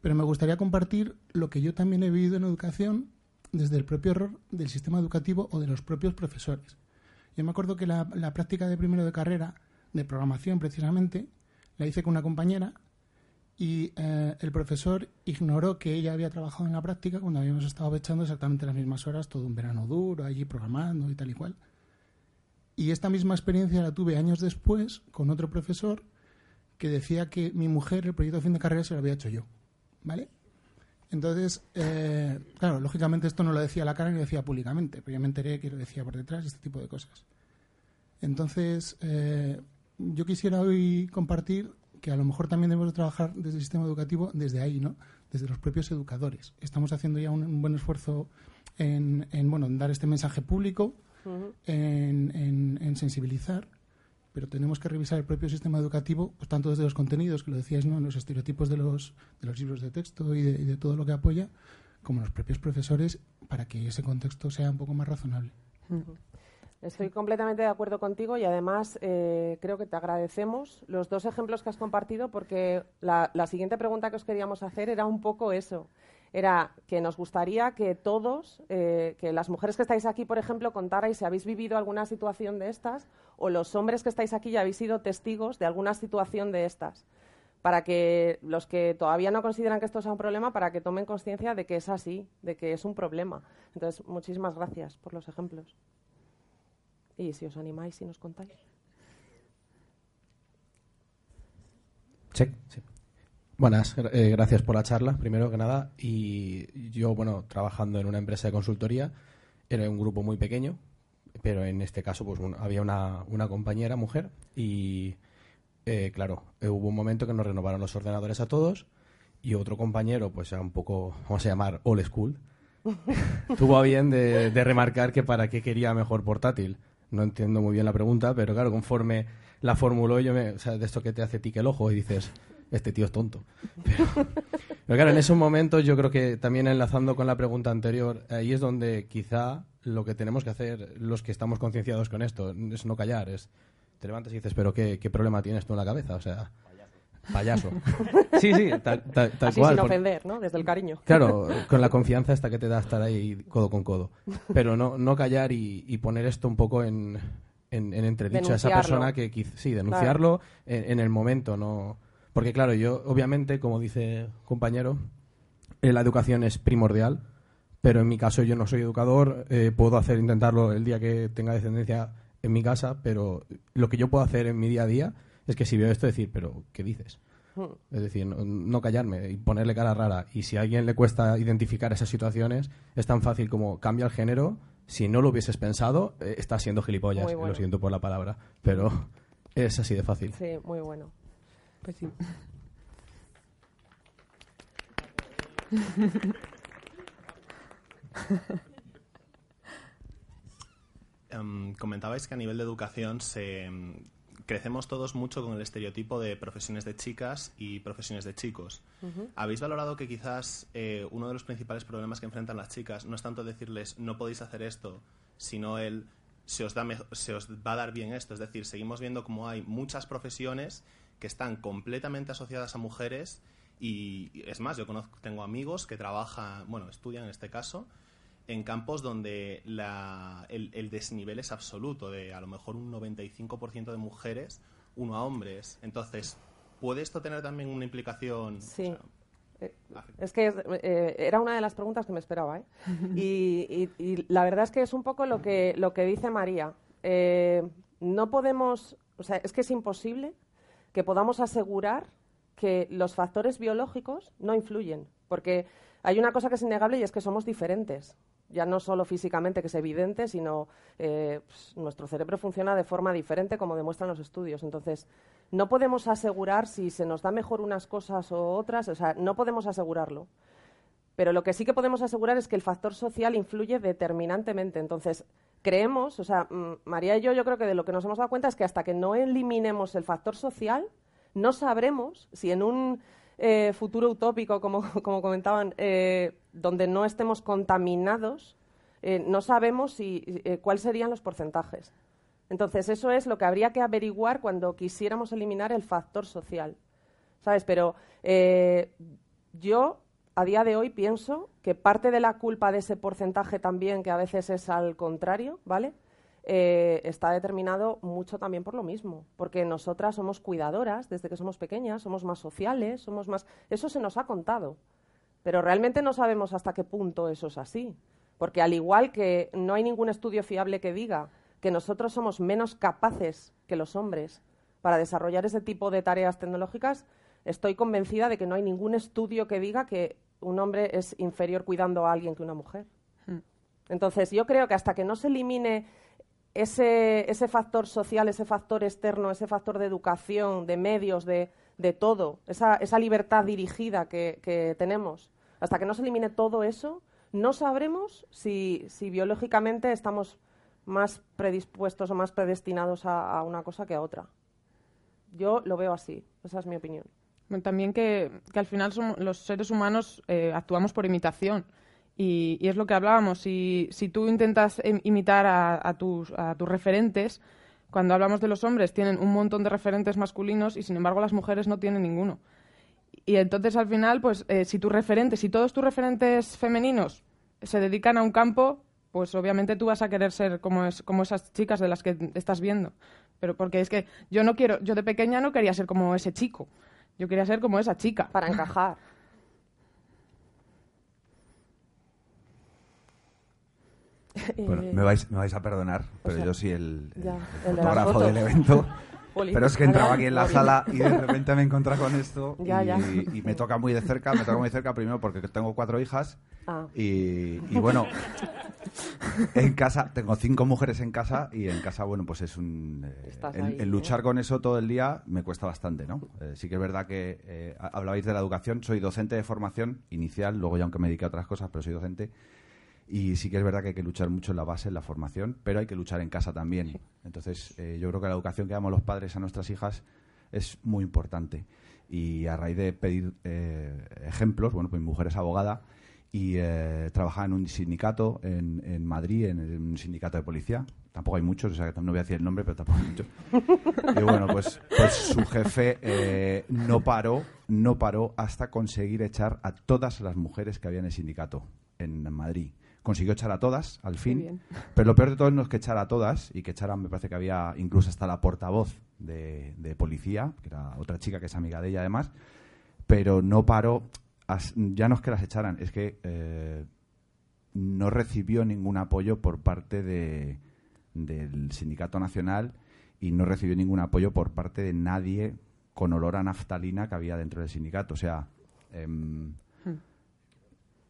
Pero me gustaría compartir lo que yo también he vivido en educación desde el propio error del sistema educativo o de los propios profesores. Yo me acuerdo que la, práctica de primero de carrera, de programación precisamente, la hice con una compañera y eh, el profesor ignoró que ella había trabajado en la práctica cuando habíamos estado echando exactamente las mismas horas, todo un verano duro, allí programando y tal y cual. Y esta misma experiencia la tuve años después con otro profesor que decía que mi mujer el proyecto de fin de carrera se lo había hecho yo. ¿Vale? Entonces, eh, claro, lógicamente esto no lo decía a la cara ni lo decía públicamente, pero yo me enteré que lo decía por detrás, este tipo de cosas. Entonces, eh, yo quisiera hoy compartir que a lo mejor también debemos trabajar desde el sistema educativo desde ahí, ¿no? Desde los propios educadores. Estamos haciendo ya un, buen esfuerzo en, bueno, en dar este mensaje público, en sensibilizar pero tenemos que revisar el propio sistema educativo, pues tanto desde los contenidos, que lo decías, ¿no? los estereotipos de los, de los libros de texto y de, todo lo que apoya, como los propios profesores, para que ese contexto sea un poco más razonable. Estoy completamente de acuerdo contigo y además eh, creo que te agradecemos los dos ejemplos que has compartido porque la, la siguiente pregunta que os queríamos hacer era un poco eso era que nos gustaría que todos, eh, que las mujeres que estáis aquí, por ejemplo, contarais si habéis vivido alguna situación de estas o los hombres que estáis aquí ya habéis sido testigos de alguna situación de estas para que los que todavía no consideran que esto sea un problema, para que tomen conciencia de que es así, de que es un problema. Entonces, muchísimas gracias por los ejemplos. Y si os animáis y nos contáis. Sí, sí. Buenas, eh, gracias por la charla, primero que nada. Y yo, bueno, trabajando en una empresa de consultoría, era un grupo muy pequeño, pero en este caso pues había una, una, compañera mujer y, eh, claro, eh, hubo un momento que nos renovaron los ordenadores a todos y otro compañero, pues era un poco, vamos a llamar, old school, tuvo a bien de, de remarcar que para qué quería mejor portátil. No entiendo muy bien la pregunta, pero claro, conforme la formuló yo, me, o sea, de esto que te hace tique el ojo y dices este tío es tonto. Pero, claro, en esos momentos yo creo que también enlazando con la pregunta anterior, ahí es donde quizá lo que tenemos que hacer los que estamos concienciados con esto es no callar, es te levantas y dices, pero ¿qué, problema tienes tú en la cabeza? O sea, payaso. sí, sí, tal, tal, Así cual. sin ofender, ¿no? Desde el cariño. Claro, con la confianza hasta que te da estar ahí codo con codo. Pero no, no callar y, poner esto un poco en, en, entredicho a esa persona que sí, denunciarlo en, el momento, no porque claro, yo obviamente, como dice compañero, eh, la educación es primordial, pero en mi caso yo no soy educador, eh, puedo hacer intentarlo el día que tenga descendencia en mi casa, pero lo que yo puedo hacer en mi día a día es que si veo esto decir, pero ¿qué dices? Es decir, no, callarme y ponerle cara rara. Y si a alguien le cuesta identificar esas situaciones, es tan fácil como cambia el género. Si no lo hubieses pensado, eh, estás siendo gilipollas. Lo siento por la palabra, pero es así de fácil. Sí, muy bueno. Pues sí. Em, comentabais que a nivel de educación se, em, crecemos todos mucho con el estereotipo de profesiones de chicas y profesiones de chicos. ¿Habéis valorado que quizás eh, uno de los principales problemas que enfrentan las chicas no es tanto decirles no podéis hacer esto, sino el se os, da se os va a dar bien esto? Es decir, seguimos viendo como hay muchas profesiones que están completamente asociadas a mujeres Y es más, yo conozco, tengo amigos que trabajan, bueno, estudian en este caso, en campos donde la, el, el, desnivel es absoluto, de a lo mejor un 95% de mujeres, uno a hombres. Entonces, ¿puede esto tener también una implicación? Sí. O sea, eh, es que eh, era una de las preguntas que me esperaba. ¿eh? y, y, y, la verdad es que es un poco lo que, lo que dice María. Eh, no podemos, o sea, es que es imposible que podamos asegurar que los factores biológicos no influyen, porque hay una cosa que es innegable y es que somos diferentes ya no solo físicamente, que es evidente, sino eh, pues, nuestro cerebro funciona de forma diferente, como demuestran los estudios. Entonces, no podemos asegurar si se nos da mejor unas cosas o otras, o sea, no podemos asegurarlo. Pero lo que sí que podemos asegurar es que el factor social influye determinantemente. Entonces, creemos, o sea, María y yo, yo creo que de lo que nos hemos dado cuenta es que hasta que no eliminemos el factor social, no sabremos si en un eh, futuro utópico, como, como comentaban, eh, donde no estemos contaminados, eh, no sabemos si, cuáles serían los porcentajes. Entonces, eso es lo que habría que averiguar cuando quisiéramos eliminar el factor social. ¿Sabes? Pero yo, a día de hoy, pienso que parte de la culpa de ese porcentaje también, que a veces es al contrario, ¿vale? Eh, está determinado mucho también por lo mismo, porque nosotras somos cuidadoras desde que somos pequeñas, somos más sociales, somos más. Eso se nos ha contado, pero realmente no sabemos hasta qué punto eso es así, porque al igual que no hay ningún estudio fiable que diga que nosotros somos menos capaces que los hombres para desarrollar ese tipo de tareas tecnológicas, estoy convencida de que no hay ningún estudio que diga que un hombre es inferior cuidando a alguien que una mujer. Hmm. Entonces, yo creo que hasta que no se elimine ese, ese, factor social, ese factor externo, ese factor de educación, de medios, de, de todo, esa, esa, libertad dirigida que, que, tenemos, hasta que no se elimine todo eso, no sabremos si, si biológicamente estamos más predispuestos o más predestinados a, a, una cosa que a otra. Yo lo veo así, esa es mi opinión. También que, que al final los seres humanos eh, actuamos por imitación. Y, es lo que hablábamos. Si, si tú intentas imitar a, a, tus, a tus referentes, cuando hablamos de los hombres, tienen un montón de referentes masculinos y, sin embargo, las mujeres no tienen ninguno. Y entonces, al final, pues, eh, si tus referentes, si todos tus referentes femeninos se dedican a un campo, pues obviamente tú vas a querer ser como, es, como esas chicas de las que estás viendo. Pero porque es que yo no quiero, yo de pequeña no quería ser como ese chico. Yo quería ser como esa chica. Para encajar. Bueno, me vais, me vais a perdonar, pero o sea, yo soy el, el, ya, el fotógrafo del evento. Pero es que entraba aquí en la sala y de repente me encontré con esto ya, y, ya. y, me toca muy de cerca, me toca muy de cerca primero porque tengo cuatro hijas ah. y, y, bueno, en casa tengo cinco mujeres en casa y en casa, bueno, pues es un... Eh, el, ahí, el, luchar ¿eh? con eso todo el día me cuesta bastante, ¿no? Eh, sí que es verdad que eh, hablabais de la educación, soy docente de formación inicial, luego ya aunque me dediqué a otras cosas, pero soy docente y sí que es verdad que hay que luchar mucho en la base, en la formación, pero hay que luchar en casa también. Sí. Entonces, eh, yo creo que la educación que damos los padres a nuestras hijas es muy importante. Y a raíz de pedir eh, ejemplos, bueno, pues mi mujer es abogada y eh, trabaja en un sindicato en, en Madrid, en, en, un sindicato de policía. Tampoco hay muchos, o sea, no voy a decir el nombre, pero tampoco hay muchos. y bueno, pues, pues su jefe eh, no paró, no paró hasta conseguir echar a todas las mujeres que había en el sindicato en Madrid consiguió echar a todas, al fin. Pero lo peor de todo no es que echara a todas, y que echaran, me parece que había incluso hasta la portavoz de, de, policía, que era otra chica que es amiga de ella además, pero no paró, ya no es que las echaran, es que eh, no recibió ningún apoyo por parte de, del Sindicato Nacional y no recibió ningún apoyo por parte de nadie con olor a naftalina que había dentro del sindicato. O sea, eh,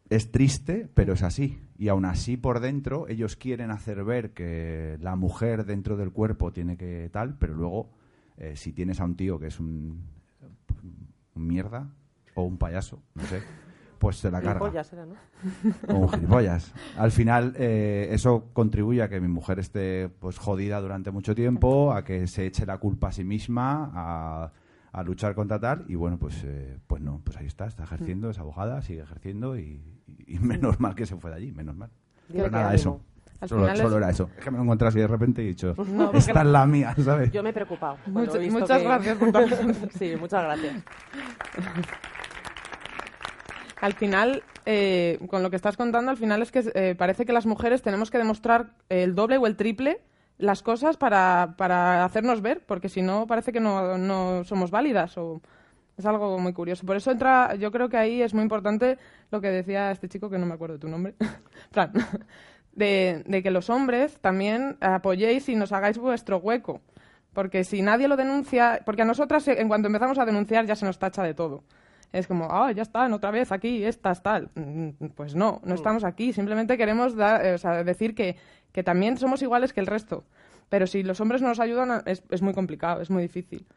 es triste, pero es así. Y aún así, por dentro, ellos quieren hacer ver que la mujer dentro del cuerpo tiene que tal, pero luego, eh, si tienes a un tío que es un, un, mierda o un payaso, no sé, pues se la carga. Era, ¿no? O un gilipollas. Al final, eh, eso contribuye a que mi mujer esté pues jodida durante mucho tiempo, a que se eche la culpa a sí misma, a a luchar contra tal y bueno pues eh, pues no pues ahí está está ejerciendo es abogada sigue ejerciendo y, y, y menos mal que se fue de allí menos mal pero nada eso solo, solo, era eso. Es que me lo encontré así de repente y he dicho, no, esta es la mía, ¿sabes? Yo me he preocupado. Mucho, muchas que... gracias por Sí, muchas gracias. al final, eh, con lo que estás contando, al final es que eh, parece que las mujeres tenemos que demostrar el doble o el triple las cosas para, para hacernos ver, porque si no parece que no, no somos válidas o es algo muy curioso. Por eso entra, yo creo que ahí es muy importante lo que decía este chico, que no me acuerdo tu nombre, Fran, de, de que los hombres también apoyéis y nos hagáis vuestro hueco. Porque si nadie lo denuncia, porque a nosotras en cuanto empezamos a denunciar ya se nos tacha de todo. Es como, ah, ya están otra vez aquí, estas, tal. Mm, pues no, no mm. estamos aquí. Simplemente queremos dar, eh, o sea, decir que, que también somos iguales que el resto. Pero si los hombres no nos ayudan, es, es muy complicado, es muy difícil.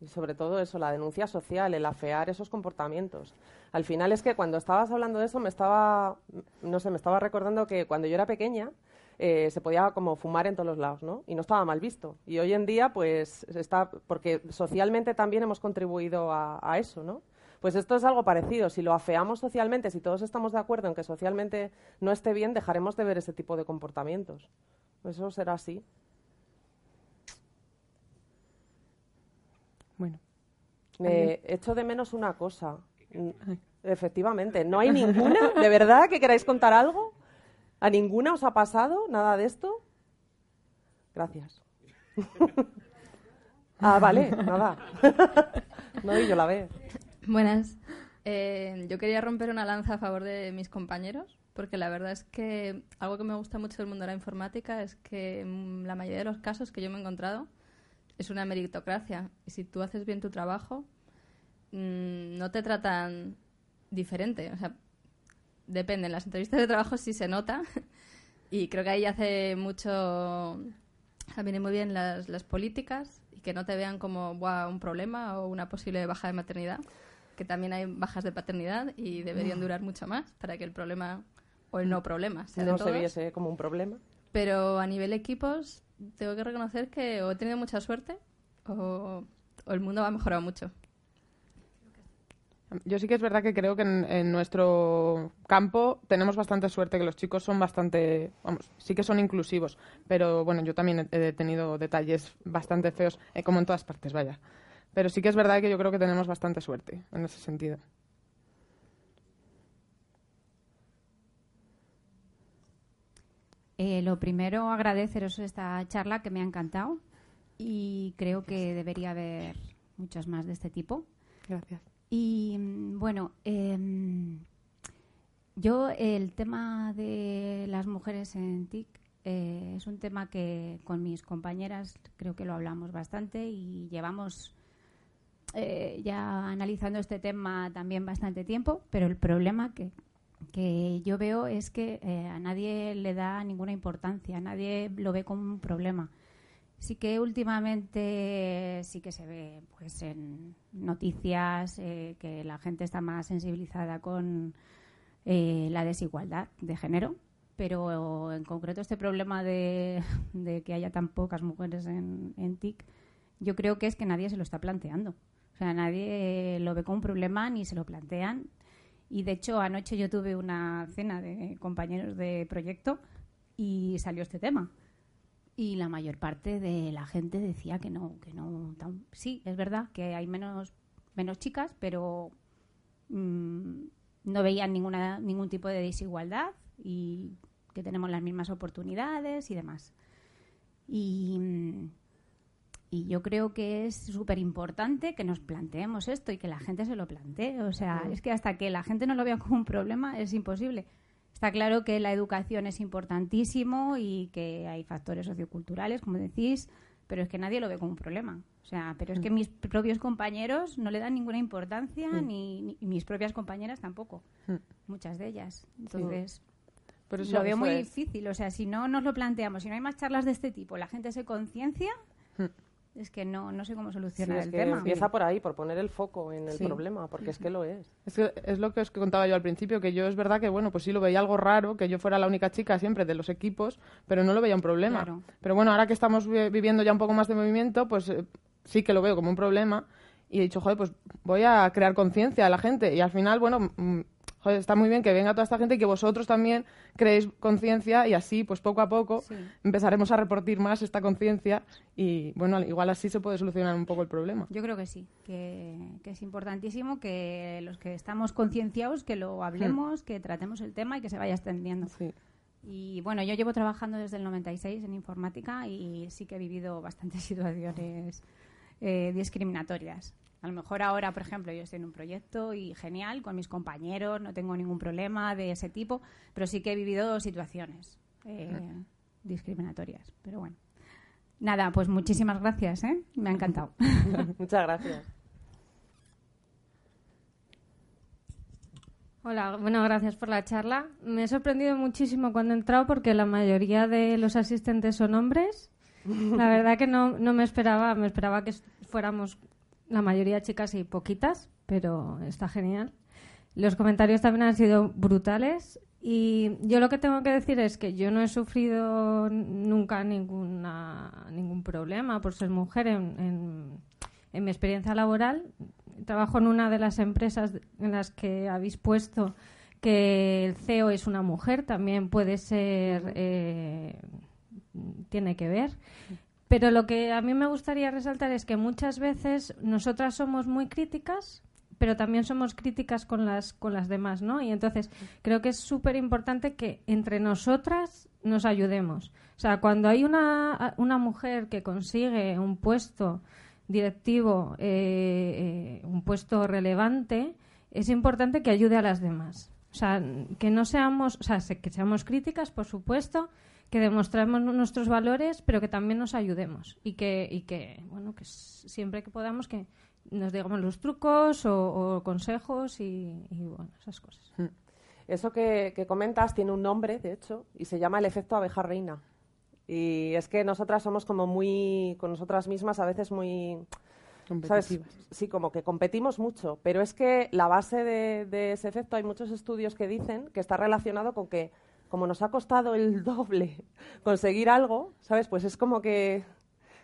Y sobre todo eso, la denuncia social, el afear esos comportamientos. Al final es que cuando estabas hablando de eso me estaba, no sé, me estaba recordando que cuando yo era pequeña eh, se podía como fumar en todos los lados, ¿no? Y no estaba mal visto. Y hoy en día, pues, está, porque socialmente también hemos contribuido a, a eso, ¿no? Pues esto es algo parecido. Si lo afeamos socialmente, si todos estamos de acuerdo en que socialmente no esté bien, dejaremos de ver ese tipo de comportamientos. Eso será así. Bueno. Me echo de menos una cosa. Efectivamente, ¿no hay ninguna? ¿De verdad que queráis contar algo? ¿A ninguna os ha pasado nada de esto? Gracias. ah, vale, nada. no, y yo la veo. Buenas. Eh, yo quería romper una lanza a favor de mis compañeros, porque la verdad es que algo que me gusta mucho del mundo de la informática es que en la mayoría de los casos que yo me he encontrado es una meritocracia. Y si tú haces bien tu trabajo, mm, no te tratan diferente. O sea, depende. En las entrevistas de trabajo sí se nota. y creo que ahí hace mucho. Vienen muy bien las, las políticas y que no te vean como un problema o una posible baja de maternidad. Que también hay bajas de paternidad y deberían durar mucho más para que el problema o el no problema sea no se viese como un problema. Pero a nivel equipos tengo que reconocer que o he tenido mucha suerte o, el mundo ha mejorado mucho. Yo sí que es verdad que creo que en, nuestro campo tenemos bastante suerte, que los chicos son bastante, vamos, sí que son inclusivos, pero bueno, yo también he, tenido detalles bastante feos, eh, como en todas partes, vaya. Pero sí que es verdad que yo creo que tenemos bastante suerte en ese sentido. Eh, lo primero, agradeceros esta charla que me ha encantado y creo que debería haber muchas más de este tipo. Gracias. Y bueno, em, yo el tema de las mujeres en TIC eh, es un tema que con mis compañeras creo que lo hablamos bastante y llevamos eh, ya analizando este tema también bastante tiempo, pero el problema que que yo veo es que eh, a nadie le da ninguna importancia, nadie lo ve como un problema. Sí que últimamente sí que se ve pues en noticias eh, que la gente está más sensibilizada con eh, la desigualdad de género, pero en concreto este problema de, que haya tan pocas mujeres en, en TIC, yo creo que es que nadie se lo está planteando. O sea, nadie lo ve como un problema ni se lo plantean y de hecho, anoche yo tuve una cena de compañeros de proyecto y salió este tema. Y la mayor parte de la gente decía que no, que no. Sí, es verdad que hay menos, menos chicas, pero mm, no veían ninguna, ningún tipo de desigualdad y que tenemos las mismas oportunidades y demás. Y, mm, y yo creo que es súper importante que nos planteemos esto y que la gente se lo plantee. O sea, es que hasta que la gente no lo vea como un problema es imposible. Está claro que la educación es importantísimo y que hay factores socioculturales, como decís, pero es que nadie lo ve como un problema. O sea, pero es que mm. mis propios compañeros no le dan ninguna importancia, mm. ni, mis propias compañeras tampoco, mm. muchas de ellas. Entonces, lo veo muy difícil. O sea, si no nos lo planteamos, si no hay más charlas de este tipo, la gente se conciencia, es que no, no sé cómo solucionar el tema. Empieza por ahí, por poner el foco en el problema, porque es que lo es. Es, es lo que os contaba yo al principio, que yo es verdad que, bueno, pues sí lo veía algo raro, que yo fuera la única chica siempre de los equipos, pero no lo veía un problema. Pero bueno, ahora que estamos viviendo ya un poco más de movimiento, pues eh, sí que lo veo como un problema. Y he dicho, joder, pues voy a crear conciencia a la gente. Y al final, bueno, mm, joder, está muy bien que venga toda esta gente y que vosotros también creéis conciencia y así, pues poco a poco, empezaremos a reportar más esta conciencia y, bueno, igual así se puede solucionar un poco el problema. Yo creo que sí, que, es importantísimo que los que estamos concienciados, que lo hablemos, que tratemos el tema y que se vaya extendiendo. Sí. Y bueno, yo llevo trabajando desde el 96 en informática y sí que he vivido bastantes situaciones eh, discriminatorias. A lo mejor ahora, por ejemplo, yo estoy en un proyecto y genial con mis compañeros, no tengo ningún problema de ese tipo, pero sí que he vivido situaciones eh, discriminatorias. Pero bueno. Nada, pues muchísimas gracias, ¿eh? Me ha encantado. Muchas gracias. Hola, bueno, gracias por la charla. Me he sorprendido muchísimo cuando he entrado porque la mayoría de los asistentes son hombres. La verdad que no, no me esperaba, me esperaba que fuéramos la mayoría chicas y poquitas, pero está genial. Los comentarios también han sido brutales y yo lo que tengo que decir es que yo no he sufrido nunca ninguna, ningún problema por ser mujer en, en mi experiencia laboral trabajo en una de las empresas en las que habéis puesto que el CEO es una mujer, también puede ser, eh, tiene que ver. Pero lo que a mí me gustaría resaltar es que muchas veces nosotras somos muy críticas, pero también somos críticas con las, con las demás, ¿no? Y entonces creo que es súper importante que entre nosotras nos ayudemos. O sea, cuando hay una, una mujer que consigue un puesto directivo eh, eh, un puesto relevante, es importante que ayude a las demás. O sea, que no seamos, o sea, que seamos críticas, por supuesto, que demostremos nuestros valores, pero que también nos ayudemos y que, y que bueno, que siempre que podamos que nos digamos los trucos o, consejos y, bueno, esas cosas. Hmm. Eso que, que, comentas tiene un nombre, de hecho, y se llama el efecto abeja reina. Y es que nosotras somos como muy, con nosotras mismas a veces muy... ¿sabes? Sí, como que competimos mucho, pero es que la base de, ese efecto, hay muchos estudios que dicen que está relacionado con que como nos ha costado el doble conseguir algo, ¿sabes? Pues es como que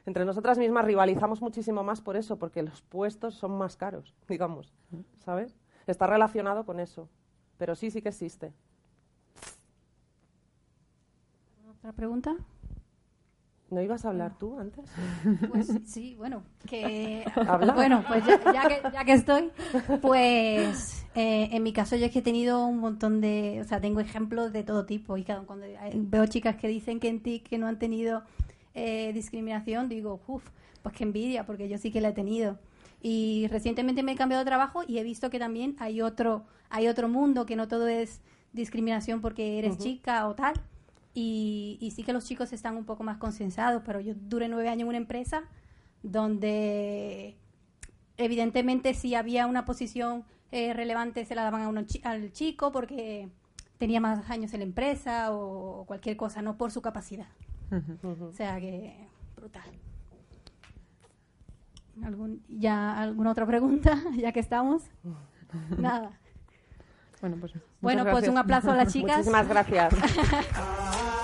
entre nosotras mismas rivalizamos muchísimo más por eso, porque los puestos son más caros, digamos, ¿sabes? Está relacionado con eso, pero sí, sí que existe. ¿Otra pregunta? ¿No ibas a hablar tú antes? Pues sí, bueno, que... Bueno, pues ya, que, ya, que, estoy, pues eh, en mi caso yo es que he tenido un montón de... O sea, tengo ejemplos de todo tipo y cuando veo chicas que dicen que en TIC que no han tenido eh, discriminación, digo, uff, pues qué envidia, porque yo sí que la he tenido. Y recientemente me he cambiado de trabajo y he visto que también hay otro, hay otro mundo, que no todo es discriminación porque eres chica o tal y, sí que los chicos están un poco más consensados, pero yo duré nueve años en una empresa donde evidentemente si había una posición eh, relevante se la daban a uno, al chico porque tenía más años en la empresa o cualquier cosa, no por su capacidad. O sea que brutal. ¿Algún, ya ¿Alguna otra pregunta? Ya que estamos. Nada. Bueno, pues, bueno, pues un aplauso a las chicas. Muchísimas gracias.